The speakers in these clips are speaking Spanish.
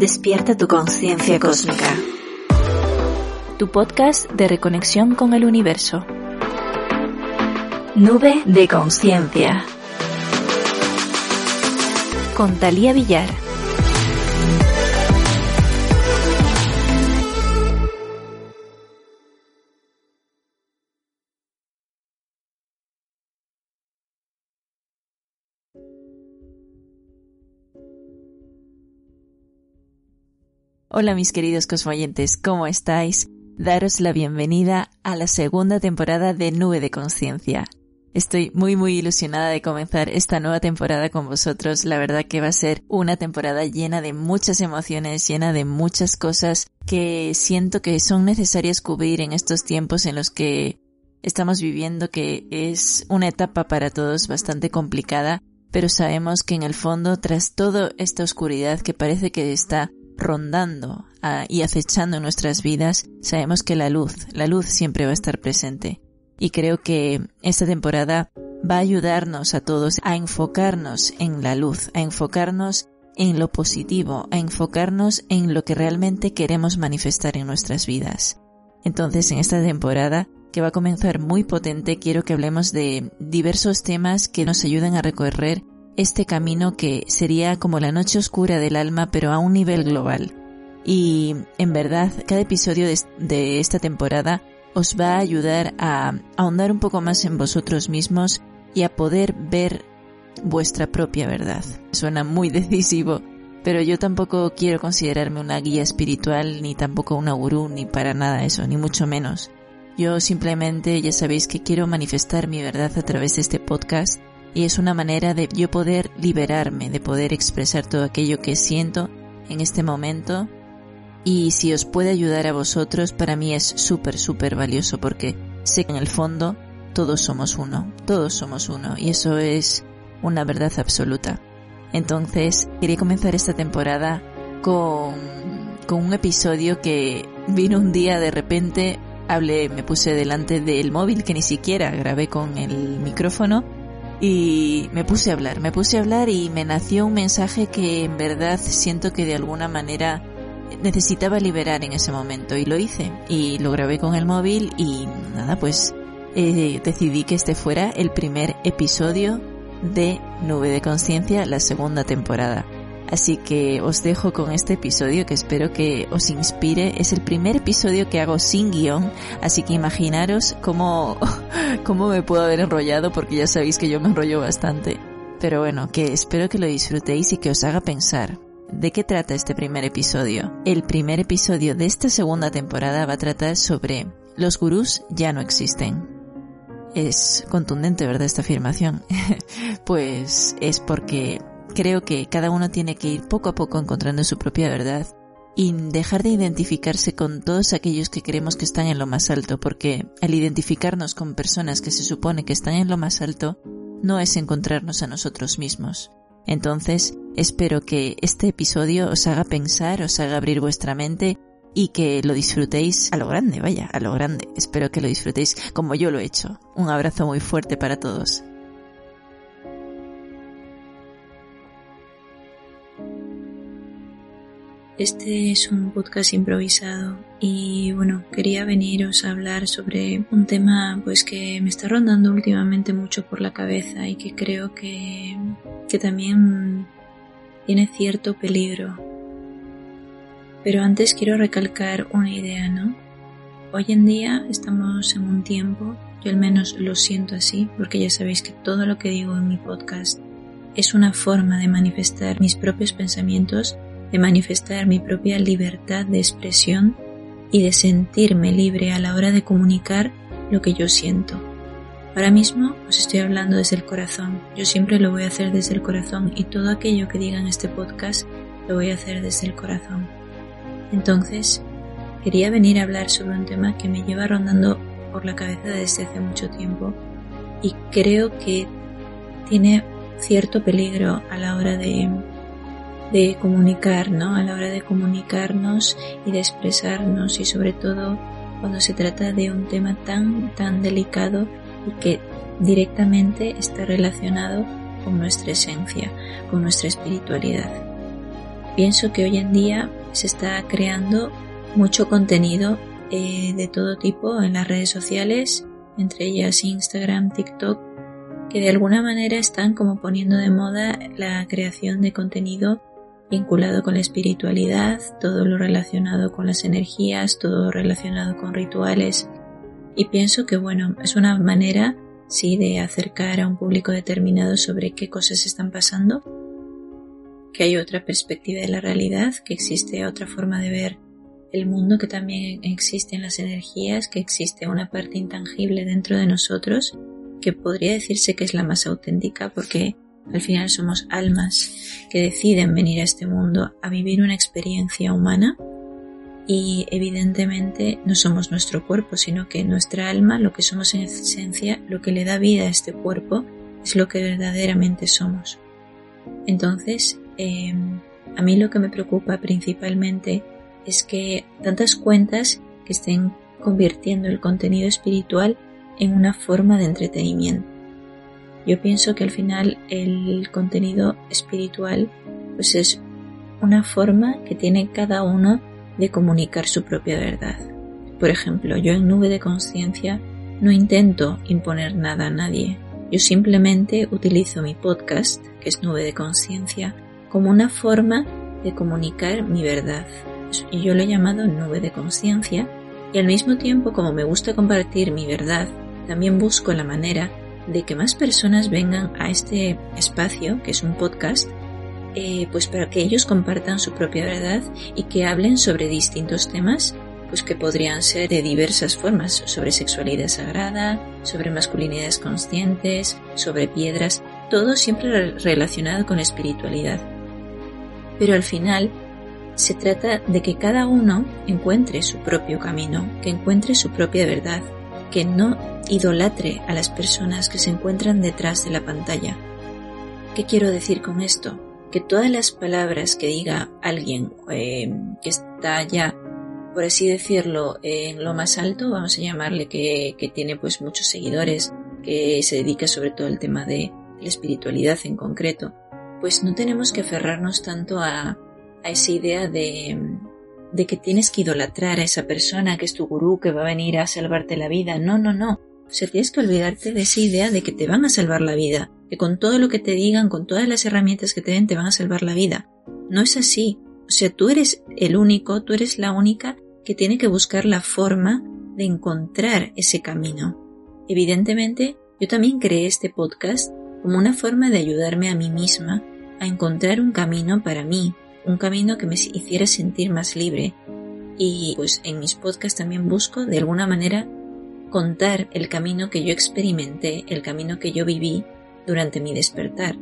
Despierta tu conciencia cósmica. Tu podcast de reconexión con el universo. Nube de conciencia. Con Talía Villar. Hola mis queridos cosmoyentes, ¿cómo estáis? Daros la bienvenida a la segunda temporada de Nube de Conciencia. Estoy muy muy ilusionada de comenzar esta nueva temporada con vosotros. La verdad que va a ser una temporada llena de muchas emociones, llena de muchas cosas que siento que son necesarias cubrir en estos tiempos en los que estamos viviendo, que es una etapa para todos bastante complicada, pero sabemos que en el fondo, tras toda esta oscuridad que parece que está rondando ah, y acechando nuestras vidas, sabemos que la luz, la luz siempre va a estar presente. Y creo que esta temporada va a ayudarnos a todos a enfocarnos en la luz, a enfocarnos en lo positivo, a enfocarnos en lo que realmente queremos manifestar en nuestras vidas. Entonces, en esta temporada, que va a comenzar muy potente, quiero que hablemos de diversos temas que nos ayuden a recorrer este camino que sería como la noche oscura del alma pero a un nivel global. Y en verdad cada episodio de, esta temporada os va a ayudar a ahondar un poco más en vosotros mismos y a poder ver vuestra propia verdad. Suena muy decisivo, pero yo tampoco quiero considerarme una guía espiritual, ni tampoco una gurú, ni para nada eso, ni mucho menos. Yo simplemente ya sabéis que quiero manifestar mi verdad a través de este podcast y es una manera de yo poder liberarme, de poder expresar todo aquello que siento en este momento y si os puede ayudar a vosotros para mí es súper súper valioso porque sé que en el fondo todos somos uno, todos somos uno y eso es una verdad absoluta. Entonces quería comenzar esta temporada con, con un episodio que vino un día de repente, hablé, me puse delante del móvil que ni siquiera grabé con el micrófono y me puse a hablar, me puse a hablar y me nació un mensaje que en verdad siento que de alguna manera necesitaba liberar en ese momento y lo hice y lo grabé con el móvil y nada pues eh, decidí que este fuera el primer episodio de Nube de Conciencia, la segunda temporada. Así que os dejo con este episodio que espero que os inspire. Es el primer episodio que hago sin guion, así que imaginaros cómo, cómo me puedo haber enrollado porque ya sabéis que yo me enrollo bastante. Pero bueno, que espero que lo disfrutéis y que os haga pensar. ¿De qué trata este primer episodio? El primer episodio de esta segunda temporada va a tratar sobre los gurús ya no existen. Es contundente, ¿verdad? Esta afirmación. pues es porque Creo que cada uno tiene que ir poco a poco encontrando su propia verdad y dejar de identificarse con todos aquellos que creemos que están en lo más alto, porque al identificarnos con personas que se supone que están en lo más alto, no es encontrarnos a nosotros mismos. Entonces, espero que este episodio os haga pensar, os haga abrir vuestra mente y que lo disfrutéis a lo grande, vaya, a lo grande. Espero que lo disfrutéis como yo lo he hecho. Un abrazo muy fuerte para todos. Este es un podcast improvisado y bueno, quería veniros a hablar sobre un tema pues que me está rondando últimamente mucho por la cabeza y que creo que, que también tiene cierto peligro. Pero antes quiero recalcar una idea, ¿no? Hoy en día estamos en un tiempo, yo al menos lo siento así, porque ya sabéis que todo lo que digo en mi podcast es una forma de manifestar mis propios pensamientos de manifestar mi propia libertad de expresión y de sentirme libre a la hora de comunicar lo que yo siento. Ahora mismo os estoy hablando desde el corazón. Yo siempre lo voy a hacer desde el corazón y todo aquello que diga en este podcast lo voy a hacer desde el corazón. Entonces, quería venir a hablar sobre un tema que me lleva rondando por la cabeza desde hace mucho tiempo y creo que tiene cierto peligro a la hora de, de comunicar, ¿no? A la hora de comunicarnos y de expresarnos y sobre todo cuando se trata de un tema tan, tan delicado y que directamente está relacionado con nuestra esencia, con nuestra espiritualidad. Pienso que hoy en día se está creando mucho contenido eh, de todo tipo en las redes sociales, entre ellas Instagram, TikTok, que de alguna manera están como poniendo de moda la creación de contenido vinculado con la espiritualidad, todo lo relacionado con las energías, todo relacionado con rituales, y pienso que, bueno, es una manera, sí, de acercar a un público determinado sobre qué cosas están pasando, que hay otra perspectiva de la realidad, que existe otra forma de ver el mundo, que también existen las energías, que existe una parte intangible dentro de nosotros, que podría decirse que es la más auténtica porque al final somos almas que deciden venir a este mundo a vivir una experiencia humana y evidentemente no somos nuestro cuerpo, sino que nuestra alma, lo que somos en esencia, lo que le da vida a este cuerpo, es lo que verdaderamente somos. Entonces, em, a mí lo que me preocupa principalmente es que tantas cuentas que estén convirtiendo el contenido espiritual en una forma de entretenimiento. Yo pienso que al final el contenido espiritual pues es una forma que tiene cada uno de comunicar su propia verdad. Por ejemplo, yo en Nube de Conciencia no intento imponer nada a nadie. Yo simplemente utilizo mi podcast, que es Nube de Conciencia, como una forma de comunicar mi verdad. Y yo lo he llamado Nube de Conciencia y al mismo tiempo como me gusta compartir mi verdad, también busco la manera de que más personas vengan a este espacio, que es un podcast, eh, pues para que ellos compartan su propia verdad y que hablen sobre distintos temas pues que podrían ser de diversas formas, sobre sexualidad sagrada, sobre masculinidades conscientes, sobre piedras, todo siempre relacionado con espiritualidad. Pero al final se trata de que cada uno encuentre su propio camino, que encuentre su propia verdad, que no idolatre a las personas que se encuentran detrás de la pantalla. ¿Qué quiero decir con esto? que todas las palabras que diga alguien eh, que está ya, por así decirlo, en lo más alto, vamos a llamarle que, tiene pues muchos seguidores, que se dedica sobre todo al tema de la espiritualidad en concreto, pues no tenemos que aferrarnos tanto a, esa idea de, de que tienes que idolatrar a esa persona que es tu gurú, que va a venir a salvarte la vida. No, no, no. O sea, tienes que olvidarte de esa idea de que te van a salvar la vida, que con todo lo que te digan, con todas las herramientas que te den, te van a salvar la vida. No es así. O sea, tú eres el único, tú eres la única que tiene que buscar la forma de encontrar ese camino. Evidentemente, yo también creé este podcast como una forma de ayudarme a mí misma a encontrar un camino para mí, un camino que me hiciera sentir más libre. Y pues en mis podcasts también busco de alguna manera contar el camino que yo experimenté, el camino que yo viví durante mi despertar.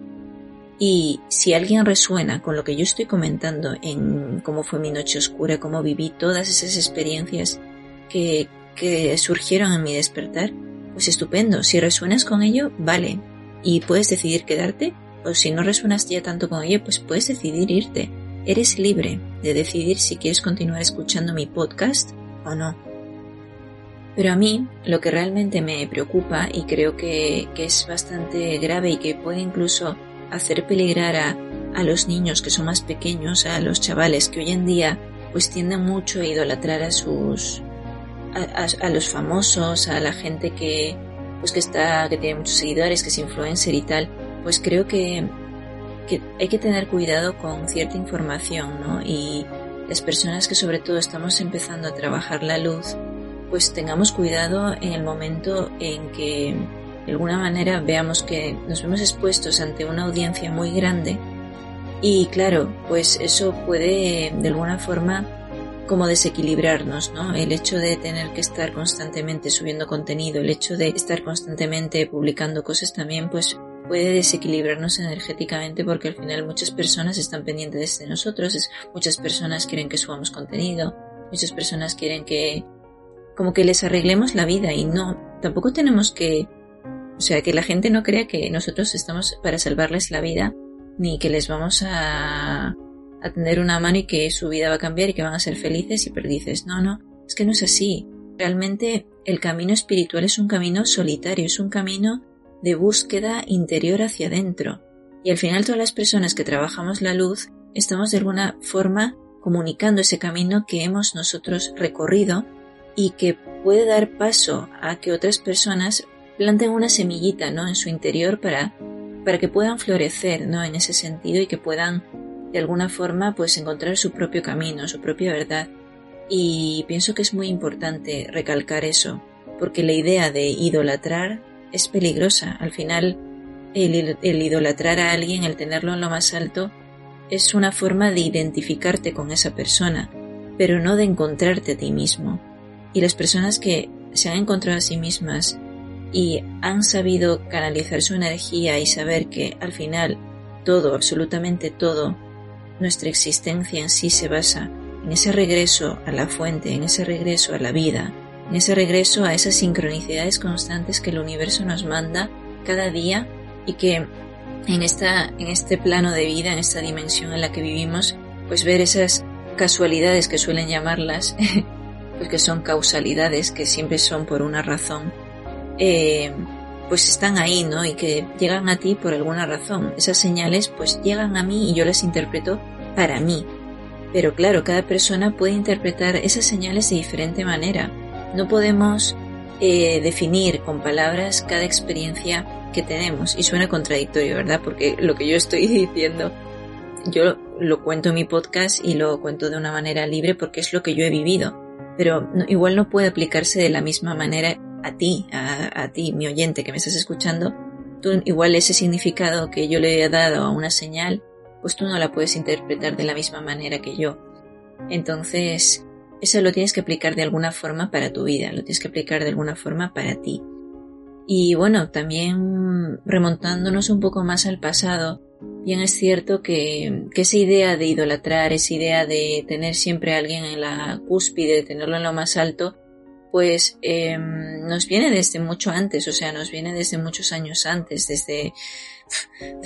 Y si alguien resuena con lo que yo estoy comentando en cómo fue mi noche oscura, cómo viví todas esas experiencias que, que surgieron en mi despertar, pues estupendo. Si resuenas con ello, vale. Y puedes decidir quedarte, o si no resuenas ya tanto con ello, pues puedes decidir irte. Eres libre de decidir si quieres continuar escuchando mi podcast o no. Pero a mí lo que realmente me preocupa y creo que, es bastante grave y que puede incluso hacer peligrar a, a los niños que son más pequeños, a los chavales que hoy en día pues tienden mucho a idolatrar a sus a, los famosos, a la gente que pues que está que tiene muchos seguidores, que es influencer y tal, pues creo que, que hay que tener cuidado con cierta información, ¿no? Y las personas que sobre todo estamos empezando a trabajar la luz, pues tengamos cuidado en el momento en que de alguna manera veamos que nos vemos expuestos ante una audiencia muy grande y claro, pues eso puede de alguna forma como desequilibrarnos, ¿no? El hecho de tener que estar constantemente subiendo contenido, el hecho de estar constantemente publicando cosas también, pues puede desequilibrarnos energéticamente porque al final muchas personas están pendientes de nosotros, muchas personas quieren que subamos contenido, muchas personas quieren que como que les arreglemos la vida y no, tampoco tenemos que, o sea, que la gente no crea que nosotros estamos para salvarles la vida ni que les vamos a a una mano y que su vida va a cambiar y que van a ser felices y perdices. No, no, es que no es así. Realmente el camino espiritual es un camino solitario, es un camino de búsqueda interior hacia adentro. Y al final todas las personas que trabajamos la luz estamos de alguna forma comunicando ese camino que hemos nosotros recorrido y que puede dar paso a que otras personas planten una semillita, ¿no? En su interior para, para que puedan florecer, ¿no? En ese sentido y que puedan de alguna forma pues encontrar su propio camino, su propia verdad. Y pienso que es muy importante recalcar eso, porque la idea de idolatrar es peligrosa. Al final, el, el, idolatrar a alguien, el tenerlo en lo más alto, es una forma de identificarte con esa persona, pero no de encontrarte a ti mismo. Y las personas que se han encontrado a sí mismas y han sabido canalizar su energía y saber que al final todo, absolutamente todo, nuestra existencia en sí se basa en ese regreso a la fuente, en ese regreso a la vida, en ese regreso a esas sincronicidades constantes que el universo nos manda cada día y que en, esta, en este plano de vida, en esta dimensión en la que vivimos, pues ver esas casualidades que suelen llamarlas, pues que son causalidades, que siempre son por una razón, eh, pues están ahí, ¿no? Y que llegan a ti por alguna razón. Esas señales pues llegan a mí y yo las interpreto para mí. Pero claro, cada persona puede interpretar esas señales de diferente manera. No podemos eh, definir con palabras cada experiencia que tenemos. Y suena contradictorio, ¿verdad? Porque lo que yo estoy diciendo, yo lo cuento en mi podcast y lo cuento de una manera libre porque es lo que yo he vivido. Pero igual no puede aplicarse de la misma manera a ti, a, ti, mi oyente que me estás escuchando, tú igual ese significado que yo le he dado a una señal, pues tú no la puedes interpretar de la misma manera que yo. Entonces, eso lo tienes que aplicar de alguna forma para tu vida, lo tienes que aplicar de alguna forma para ti. Y bueno, también remontándonos un poco más al pasado, bien es cierto que, esa idea de idolatrar, esa idea de tener siempre a alguien en la cúspide, de tenerlo en lo más alto, pues em, nos viene desde mucho antes, o sea, nos viene desde muchos años antes, desde,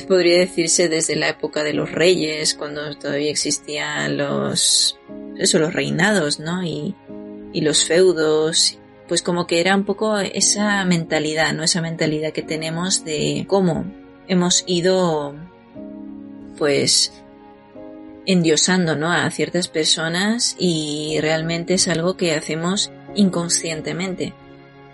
podría decirse, desde la época de los reyes, cuando todavía existían los, eso, los reinados, ¿no? Y, y los feudos, pues como que era un poco esa mentalidad, ¿no? Esa mentalidad que tenemos de cómo hemos ido, pues, endiosando, ¿no? A ciertas personas y realmente es algo que hacemos inconscientemente.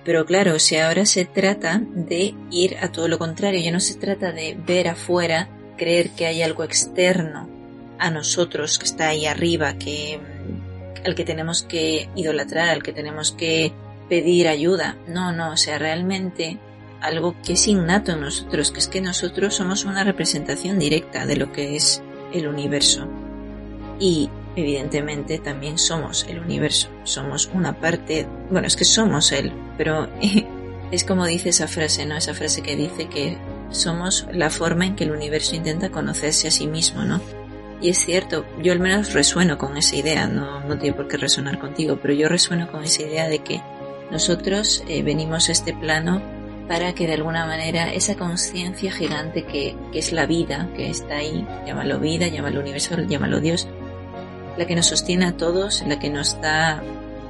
Pero claro, si ahora se trata de ir a todo lo contrario, ya no se trata de ver afuera, creer que hay algo externo a nosotros que está ahí arriba, que al que tenemos que idolatrar, al que tenemos que pedir ayuda. No, no, o sea, realmente algo que es innato en nosotros, que es que nosotros somos una representación directa de lo que es el universo. Y evidentemente también somos el universo, somos una parte, bueno, es que somos él, pero es como dice esa frase, ¿no? Esa frase que dice que somos la forma en que el universo intenta conocerse a sí mismo, ¿no? Y es cierto, yo al menos resueno con esa idea, no, no tiene por qué resonar contigo, pero yo resueno con esa idea de que nosotros eh, venimos a este plano para que de alguna manera esa conciencia gigante que, que, es la vida, que está ahí, llámalo vida, llámalo universo, llámalo Dios, la que nos sostiene a todos, la que nos da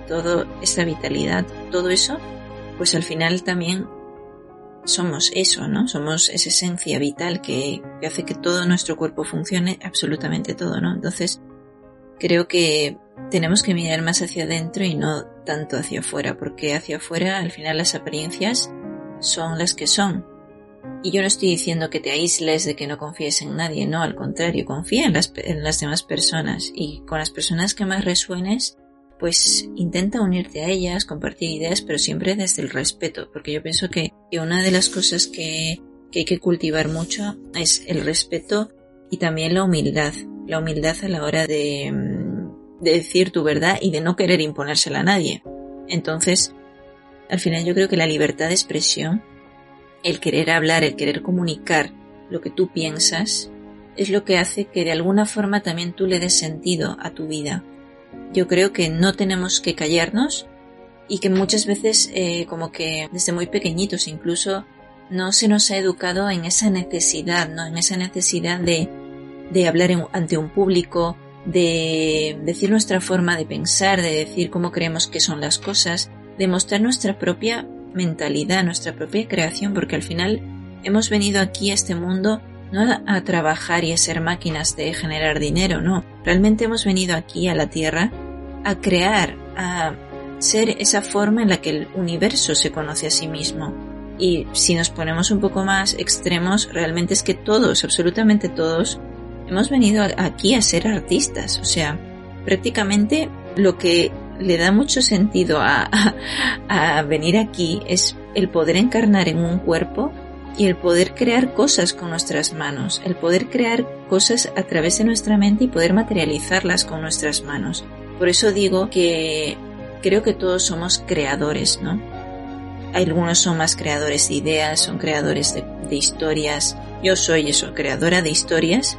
toda esa vitalidad, todo eso, pues al final también somos eso, ¿no? Somos esa esencia vital que, que hace que todo nuestro cuerpo funcione, absolutamente todo, ¿no? Entonces, creo que tenemos que mirar más hacia adentro y no tanto hacia afuera, porque hacia afuera al final las apariencias son las que son. Y yo no estoy diciendo que te aísles de que no confíes en nadie, no, al contrario, confía en las, en las demás personas y con las personas que más resuenes, pues intenta unirte a ellas, compartir ideas, pero siempre desde el respeto, porque yo pienso que, una de las cosas que, que hay que cultivar mucho es el respeto y también la humildad, la humildad a la hora de, de decir tu verdad y de no querer imponérsela a nadie. Entonces, al final yo creo que la libertad de expresión, el querer hablar, el querer comunicar lo que tú piensas, es lo que hace que de alguna forma también tú le des sentido a tu vida. Yo creo que no tenemos que callarnos y que muchas veces eh, como que desde muy pequeñitos incluso no se nos ha educado en esa necesidad, ¿no? En esa necesidad de, de hablar ante un público, de decir nuestra forma de pensar, de decir cómo creemos que son las cosas, de mostrar nuestra propia mentalidad, nuestra propia creación, porque al final hemos venido aquí a este mundo no a trabajar y a ser máquinas de generar dinero, no. Realmente hemos venido aquí a la Tierra a crear, a ser esa forma en la que el universo se conoce a sí mismo. Y si nos ponemos un poco más extremos, realmente es que todos, absolutamente todos, hemos venido aquí a ser artistas. O sea, prácticamente lo que le da mucho sentido a, a, venir aquí es el poder encarnar en un cuerpo y el poder crear cosas con nuestras manos, el poder crear cosas a través de nuestra mente y poder materializarlas con nuestras manos. Por eso digo que creo que todos somos creadores, ¿no? Algunos son más creadores de ideas, son creadores de, de historias. Yo soy eso, creadora de historias.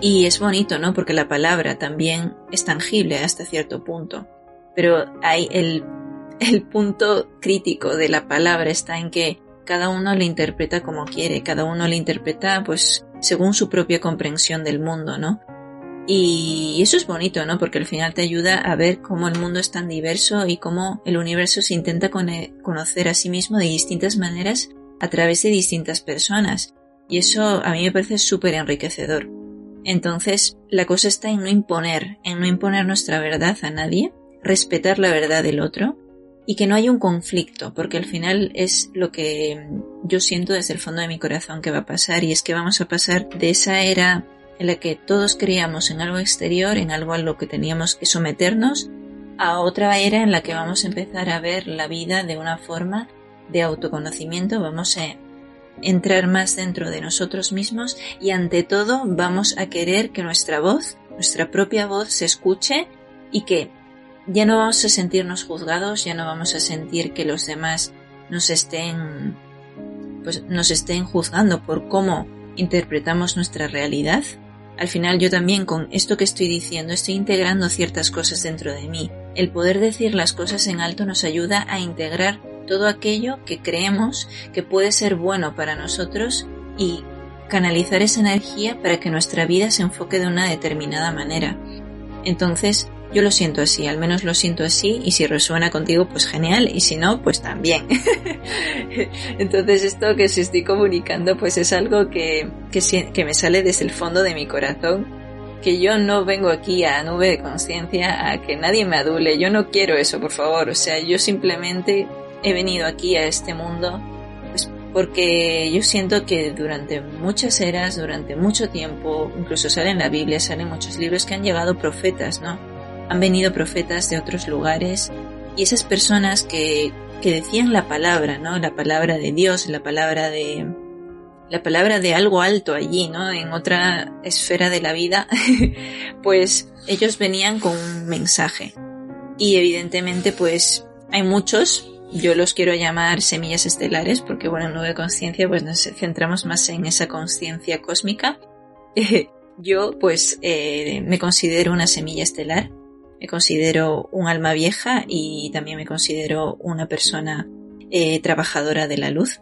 Y es bonito, ¿no? Porque la palabra también es tangible hasta cierto punto. Pero hay el, el punto crítico de la palabra está en que cada uno le interpreta como quiere, cada uno le interpreta pues según su propia comprensión del mundo, ¿no? Y eso es bonito, ¿no? Porque al final te ayuda a ver cómo el mundo es tan diverso y cómo el universo se intenta conocer a sí mismo de distintas maneras a través de distintas personas. Y eso a mí me parece súper enriquecedor. Entonces, la cosa está en no imponer, en no imponer nuestra verdad a nadie, respetar la verdad del otro y que no haya un conflicto, porque al final es lo que yo siento desde el fondo de mi corazón que va a pasar y es que vamos a pasar de esa era en la que todos creíamos en algo exterior, en algo a lo que teníamos que someternos, a otra era en la que vamos a empezar a ver la vida de una forma de autoconocimiento, vamos a entrar más dentro de nosotros mismos y ante todo vamos a querer que nuestra voz, nuestra propia voz se escuche y que ya no vamos a sentirnos juzgados, ya no vamos a sentir que los demás nos estén pues nos estén juzgando por cómo interpretamos nuestra realidad. Al final yo también con esto que estoy diciendo estoy integrando ciertas cosas dentro de mí. El poder decir las cosas en alto nos ayuda a integrar todo aquello que creemos que puede ser bueno para nosotros y canalizar esa energía para que nuestra vida se enfoque de una determinada manera. Entonces, yo lo siento así, al menos lo siento así y si resuena contigo pues genial y si no pues también. Entonces esto que os estoy comunicando pues es algo que, que, que me sale desde el fondo de mi corazón que yo no vengo aquí a nube de conciencia a que nadie me adule, yo no quiero eso, por favor, o sea, yo simplemente he venido aquí a este mundo pues, porque yo siento que durante muchas eras, durante mucho tiempo, incluso sale en la Biblia, salen muchos libros que han llegado profetas, ¿no? han venido profetas de otros lugares y esas personas que, que decían la palabra, ¿no? La palabra de Dios, la palabra de, la palabra de algo alto allí, ¿no? En otra esfera de la vida, pues ellos venían con un mensaje. Y evidentemente, pues hay muchos, yo los quiero llamar semillas estelares, porque bueno, en Nueva Conciencia, pues nos centramos más en esa conciencia cósmica. yo, pues, eh, me considero una semilla estelar me considero un alma vieja y también me considero una persona eh, trabajadora de la luz.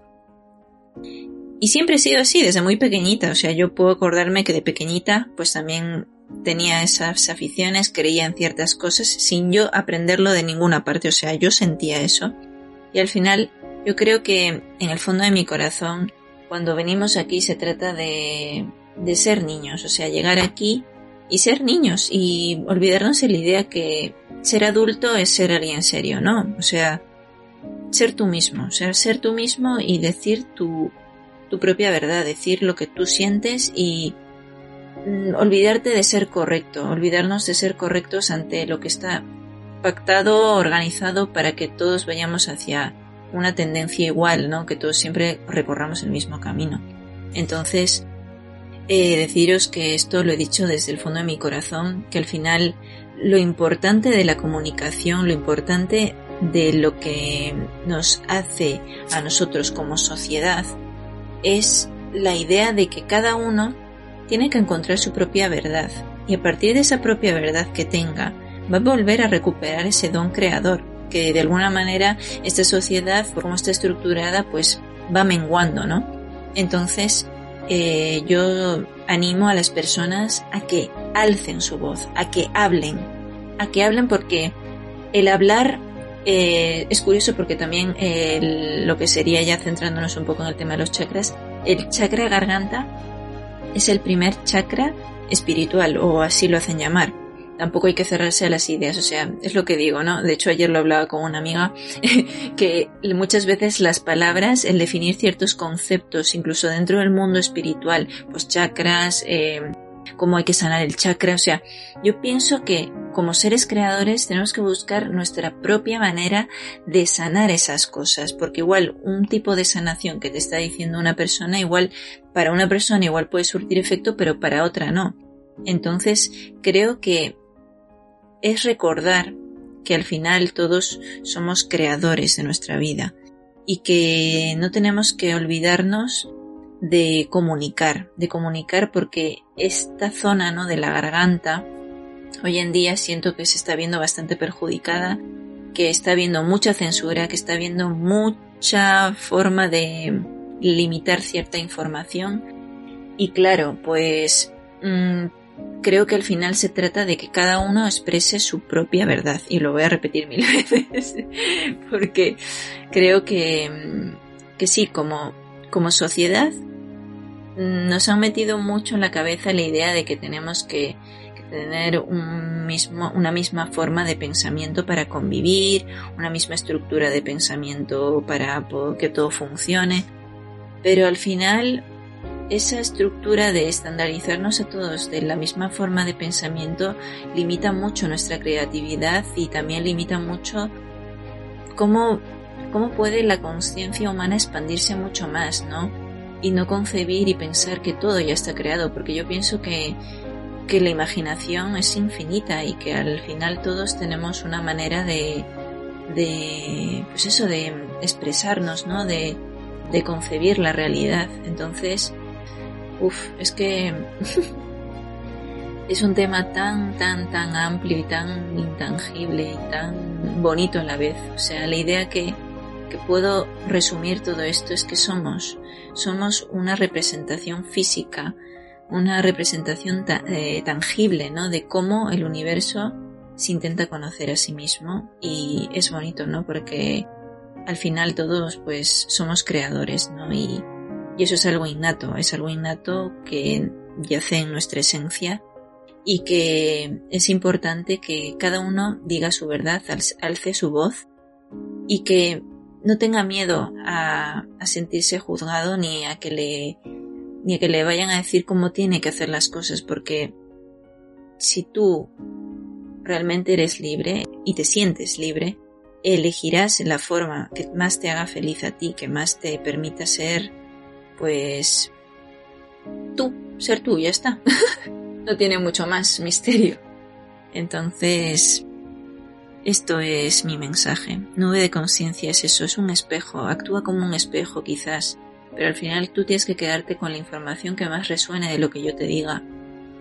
Y siempre he sido así, desde muy pequeñita. O sea, yo puedo acordarme que de pequeñita, pues también tenía esas aficiones, creía en ciertas cosas sin yo aprenderlo de ninguna parte. O sea, yo sentía eso. Y al final, yo creo que en el fondo de mi corazón, cuando venimos aquí se trata de, de ser niños. O sea, llegar aquí y ser niños y olvidarnos de la idea que ser adulto es ser alguien serio, ¿no? O sea, ser tú mismo, o sea, ser tú mismo y decir tu, tu propia verdad, decir lo que tú sientes y mm, olvidarte de ser correcto, olvidarnos de ser correctos ante lo que está pactado, organizado para que todos vayamos hacia una tendencia igual, ¿no? Que todos siempre recorramos el mismo camino. Entonces, eh, deciros que esto lo he dicho desde el fondo de mi corazón, que al final lo importante de la comunicación, lo importante de lo que nos hace a nosotros como sociedad es la idea de que cada uno tiene que encontrar su propia verdad y a partir de esa propia verdad que tenga va a volver a recuperar ese don creador que de alguna manera esta sociedad como está estructurada pues va menguando, ¿no? Entonces eh, yo animo a las personas a que alcen su voz, a que hablen, a que hablen porque el hablar eh, es curioso porque también lo que sería ya centrándonos un poco en el tema de los chakras, el chakra garganta es el primer chakra espiritual o así lo hacen llamar. Tampoco hay que cerrarse a las ideas, o sea, es lo que digo, ¿no? De hecho, ayer lo hablaba con una amiga, que muchas veces las palabras, el definir ciertos conceptos, incluso dentro del mundo espiritual, pues chakras, eh, cómo hay que sanar el chakra. O sea, yo pienso que como seres creadores tenemos que buscar nuestra propia manera de sanar esas cosas, porque igual un tipo de sanación que te está diciendo una persona, igual para una persona igual puede surtir efecto, pero para otra no. Entonces, creo que es recordar que al final todos somos creadores de nuestra vida y que no tenemos que olvidarnos de comunicar, de comunicar porque esta zona ¿no? de la garganta hoy en día siento que se está viendo bastante perjudicada, que está habiendo mucha censura, que está habiendo mucha forma de limitar cierta información y claro, pues mm, creo que al final se trata de que cada uno exprese su propia verdad y lo voy a repetir mil veces porque creo que, mm, que sí, como, como sociedad nos han metido mucho en la cabeza la idea de que tenemos que, tener un mismo, una misma forma de pensamiento para convivir, una misma estructura de pensamiento para que todo funcione. Pero al final, esa estructura de estandarizarnos a todos de la misma forma de pensamiento limita mucho nuestra creatividad y también limita mucho cómo, cómo puede la conciencia humana expandirse mucho más, ¿no? y no concebir y pensar que todo ya está creado, porque yo pienso que, que la imaginación es infinita y que al final todos tenemos una manera de, de pues eso, de expresarnos, ¿no? De, de concebir la realidad. Entonces, uff, es que es un tema tan, tan, tan amplio y tan intangible y tan bonito a la vez. O sea, la idea que, que puedo resumir todo esto es que somos, somos una representación física, una representación eh, tangible, ¿no? De cómo el universo se intenta conocer a sí mismo y es bonito, ¿no? Porque al final todos pues somos creadores, ¿no? Y, y eso es algo innato, es algo innato que yace en nuestra esencia y que es importante que cada uno diga su verdad, alce su voz y que no tenga miedo a, sentirse juzgado ni a que le ni a que le vayan a decir cómo tiene que hacer las cosas porque si tú realmente eres libre y te sientes libre, elegirás la forma que más te haga feliz a ti, que más te permita ser, pues, tú, ser tú, ya está. no tiene mucho más misterio. Entonces, esto es mi mensaje. Nube de conciencia es eso, es un espejo, actúa como un espejo quizás, pero al final tú tienes que quedarte con la información que más resuene de lo que yo te diga.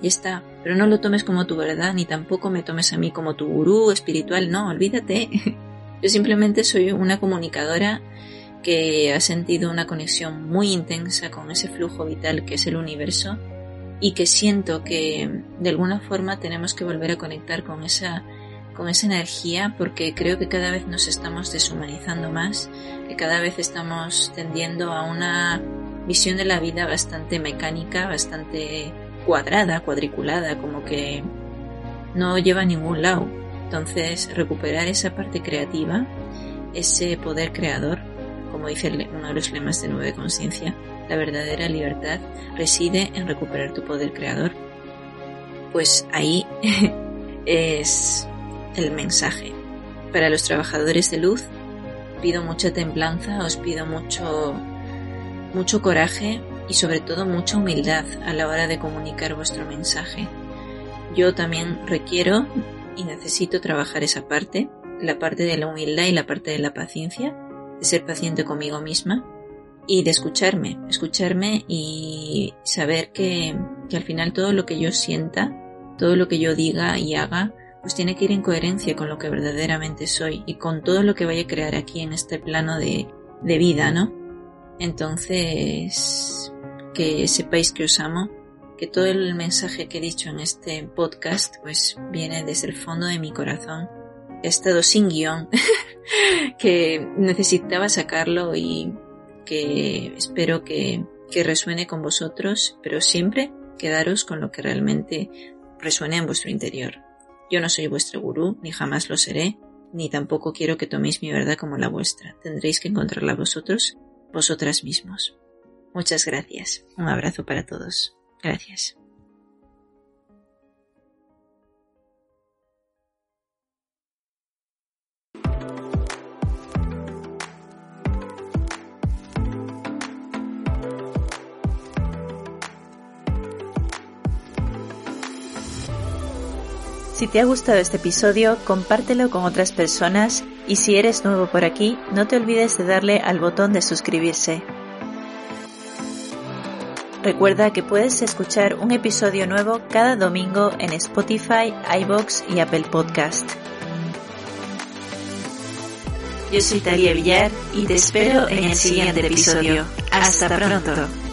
Y está, pero no lo tomes como tu verdad, ni tampoco me tomes a mí como tu gurú espiritual, no, olvídate. yo simplemente soy una comunicadora que ha sentido una conexión muy intensa con ese flujo vital que es el universo y que siento que de alguna forma tenemos que volver a conectar con esa con esa energía porque creo que cada vez nos estamos deshumanizando más, que cada vez estamos tendiendo a una visión de la vida bastante mecánica, bastante cuadrada, cuadriculada, como que no lleva a ningún lado. Entonces, recuperar esa parte creativa, ese poder creador, como dice uno de los lemas de Nueve Conciencia, la verdadera libertad reside en recuperar tu poder creador. Pues ahí es el mensaje. Para los trabajadores de luz, pido mucha templanza, os pido mucho, mucho coraje y sobre todo mucha humildad a la hora de comunicar vuestro mensaje. Yo también requiero y necesito trabajar esa parte, la parte de la humildad y la parte de la paciencia, de ser paciente conmigo misma y de escucharme, escucharme y saber que, que al final todo lo que yo sienta, todo lo que yo diga y haga, pues tiene que ir en coherencia con lo que verdaderamente soy y con todo lo que vaya a crear aquí en este plano de, de vida, ¿no? Entonces, que sepáis que os amo, que todo el mensaje que he dicho en este podcast pues viene desde el fondo de mi corazón. He estado sin guion, que necesitaba sacarlo y que espero que, que resuene con vosotros, pero siempre quedaros con lo que realmente resuene en vuestro interior. Yo no soy vuestro gurú, ni jamás lo seré, ni tampoco quiero que toméis mi verdad como la vuestra. Tendréis que encontrarla vosotros, vosotras mismos. Muchas gracias. Un abrazo para todos. Gracias. Si te ha gustado este episodio, compártelo con otras personas y si eres nuevo por aquí, no te olvides de darle al botón de suscribirse. Recuerda que puedes escuchar un episodio nuevo cada domingo en Spotify, iBox y Apple Podcast. Yo soy Talia Villar y te espero en el siguiente episodio. Hasta pronto.